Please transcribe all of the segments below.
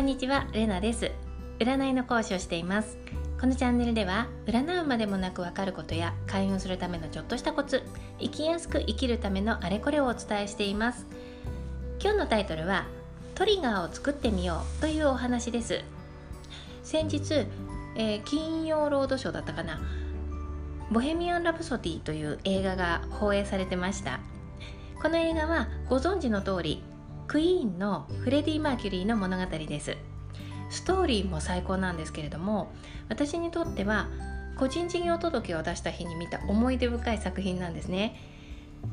こんにちは、レナです。占いの講師をしています。このチャンネルでは占うまでもなくわかることや開運するためのちょっとしたコツ生きやすく生きるためのあれこれをお伝えしています。今日のタイトルはトリガーを作ってみようというお話です。先日、えー、金曜ロードショーだったかなボヘミアン・ラプソディという映画が放映されてました。この映画はご存知の通りクイーンのフレディ・マーキュリーの物語です。ストーリーも最高なんですけれども私にとっては個人事業届を出した日に見た思い出深い作品なんですね、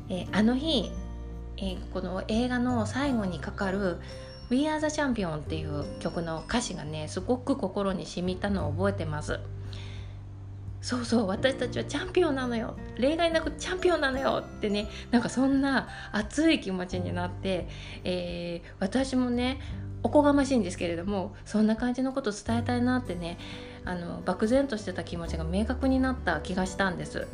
えー、あの日、えー、この映画の最後にかかる「We Are the Champion」っていう曲の歌詞がねすごく心に染みたのを覚えてます。そうそう私たちはチャンピオンなのよ。例外なくチャンピオンなのよってね。なんかそんな熱い気持ちになって、えー、私もねおこがましいんですけれどもそんな感じのこと伝えたいなってねあの漠然としてた気持ちが明確になった気がしたんです。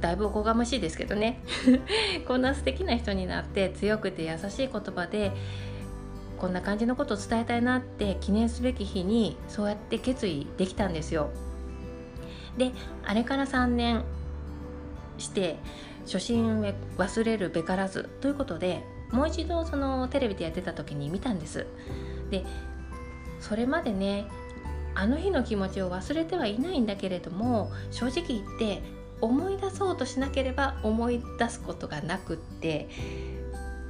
だいぶおこがましいですけどね。こんな素敵な人になって強くて優しい言葉でこんな感じのことを伝えたいなって記念すべき日にそうやって決意できたんですよ。であれから3年して初心を忘れるべからずということでもう一度そのテレビでやってた時に見たんです。でそれまでねあの日の気持ちを忘れてはいないんだけれども正直言って思い出そうとしなければ思い出すことがなくって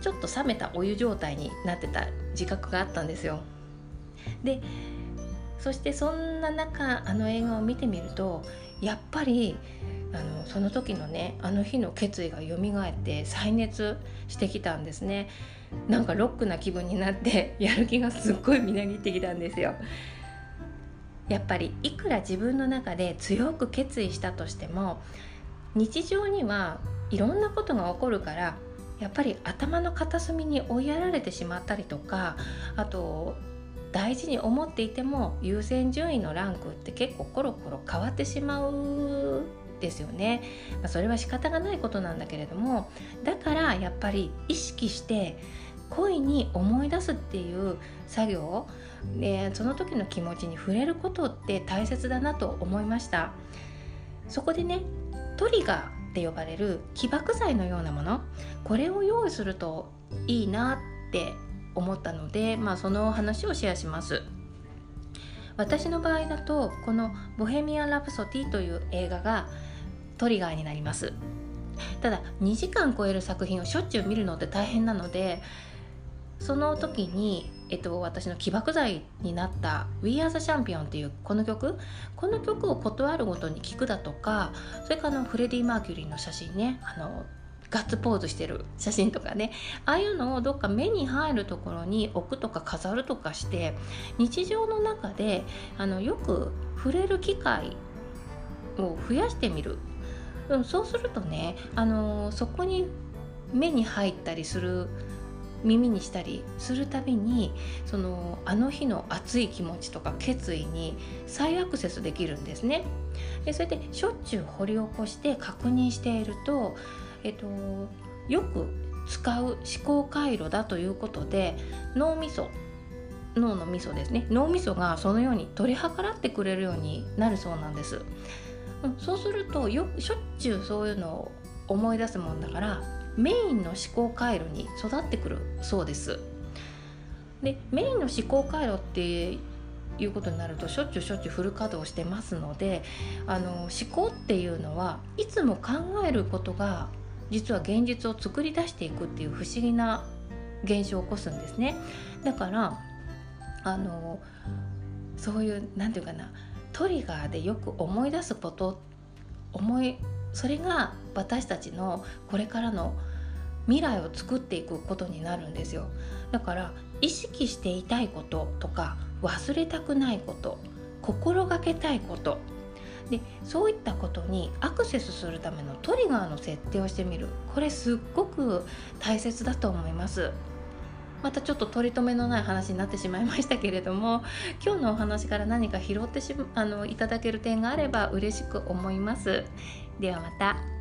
ちょっと冷めたお湯状態になってた自覚があったんですよ。でそしてそんな中あの映画を見てみるとやっぱりあのその時のねあの日の決意が蘇って再熱してきたんですね。なんかロックな気分になってやる気がすっごいみなぎってきたんですよ。やっぱりいくら自分の中で強く決意したとしても日常にはいろんなことが起こるからやっぱり頭の片隅に追いやられてしまったりとかあと大事に思っていても優先順位のランクって結構コロコロ変わってしまうですよね、まあ、それは仕方がないことなんだけれどもだからやっぱり意識して恋に思い出すっていう作業でその時の気持ちに触れることって大切だなと思いました。そこでねトリガーって呼ばれる起爆剤のようなものこれを用意するといいなって思ったので、まあ、その話をシェアします。私の場合だとこの「ボヘミアン・ラプソディ」という映画がトリガーになります。ただ2時間超える作品をしょっちゅう見るのって大変なのでその時に、えっと、私の起爆剤になった「We Are the Champion」っていうこの曲この曲を断るごとに聴くだとかそれからのフレディ・マーキュリーの写真ねあのガッツポーズしてる。写真とかね。ああいうのをどっか目に入るところに置くとか飾るとかして日常の中であのよく触れる機会を増やしてみる、うん、そうするとねあのそこに目に入ったりする耳にしたりするたびにそのあの日の熱い気持ちとか決意に再アクセスできるんですね。でそれでしょっちゅう掘り起こして確認しているとえっと、よく使う思考回路だということで脳みそ脳のみそですね。脳みそがそのように取り計らってくれるようになるそうなんです、うん、そうするとよしょっちゅうそういうのを思い出すもんだからメインの思考回路に育ってくるそうです。でメインの思考回路っていうことになるとしょっちゅうしょっちゅうフル稼働してますのであの思考っていうのはいつも考えることが実は現実を作り出していくっていう不思議な現象を起こすんですね。だからあのそういう何て言うかなトリガーでよく思い出すこと思いそれが私たちのこれからの未来を作っていくことになるんですよ。だから意識していたいこととか忘れたくないこと心がけたいことでそういったことにアクセスするためのトリガーの設定をしてみる。これすっごく大切だと思います。またちょっと取り留めのない話になってしまいましたけれども今日のお話から何か拾ってしまあのいただける点があれば嬉しく思います。ではまた。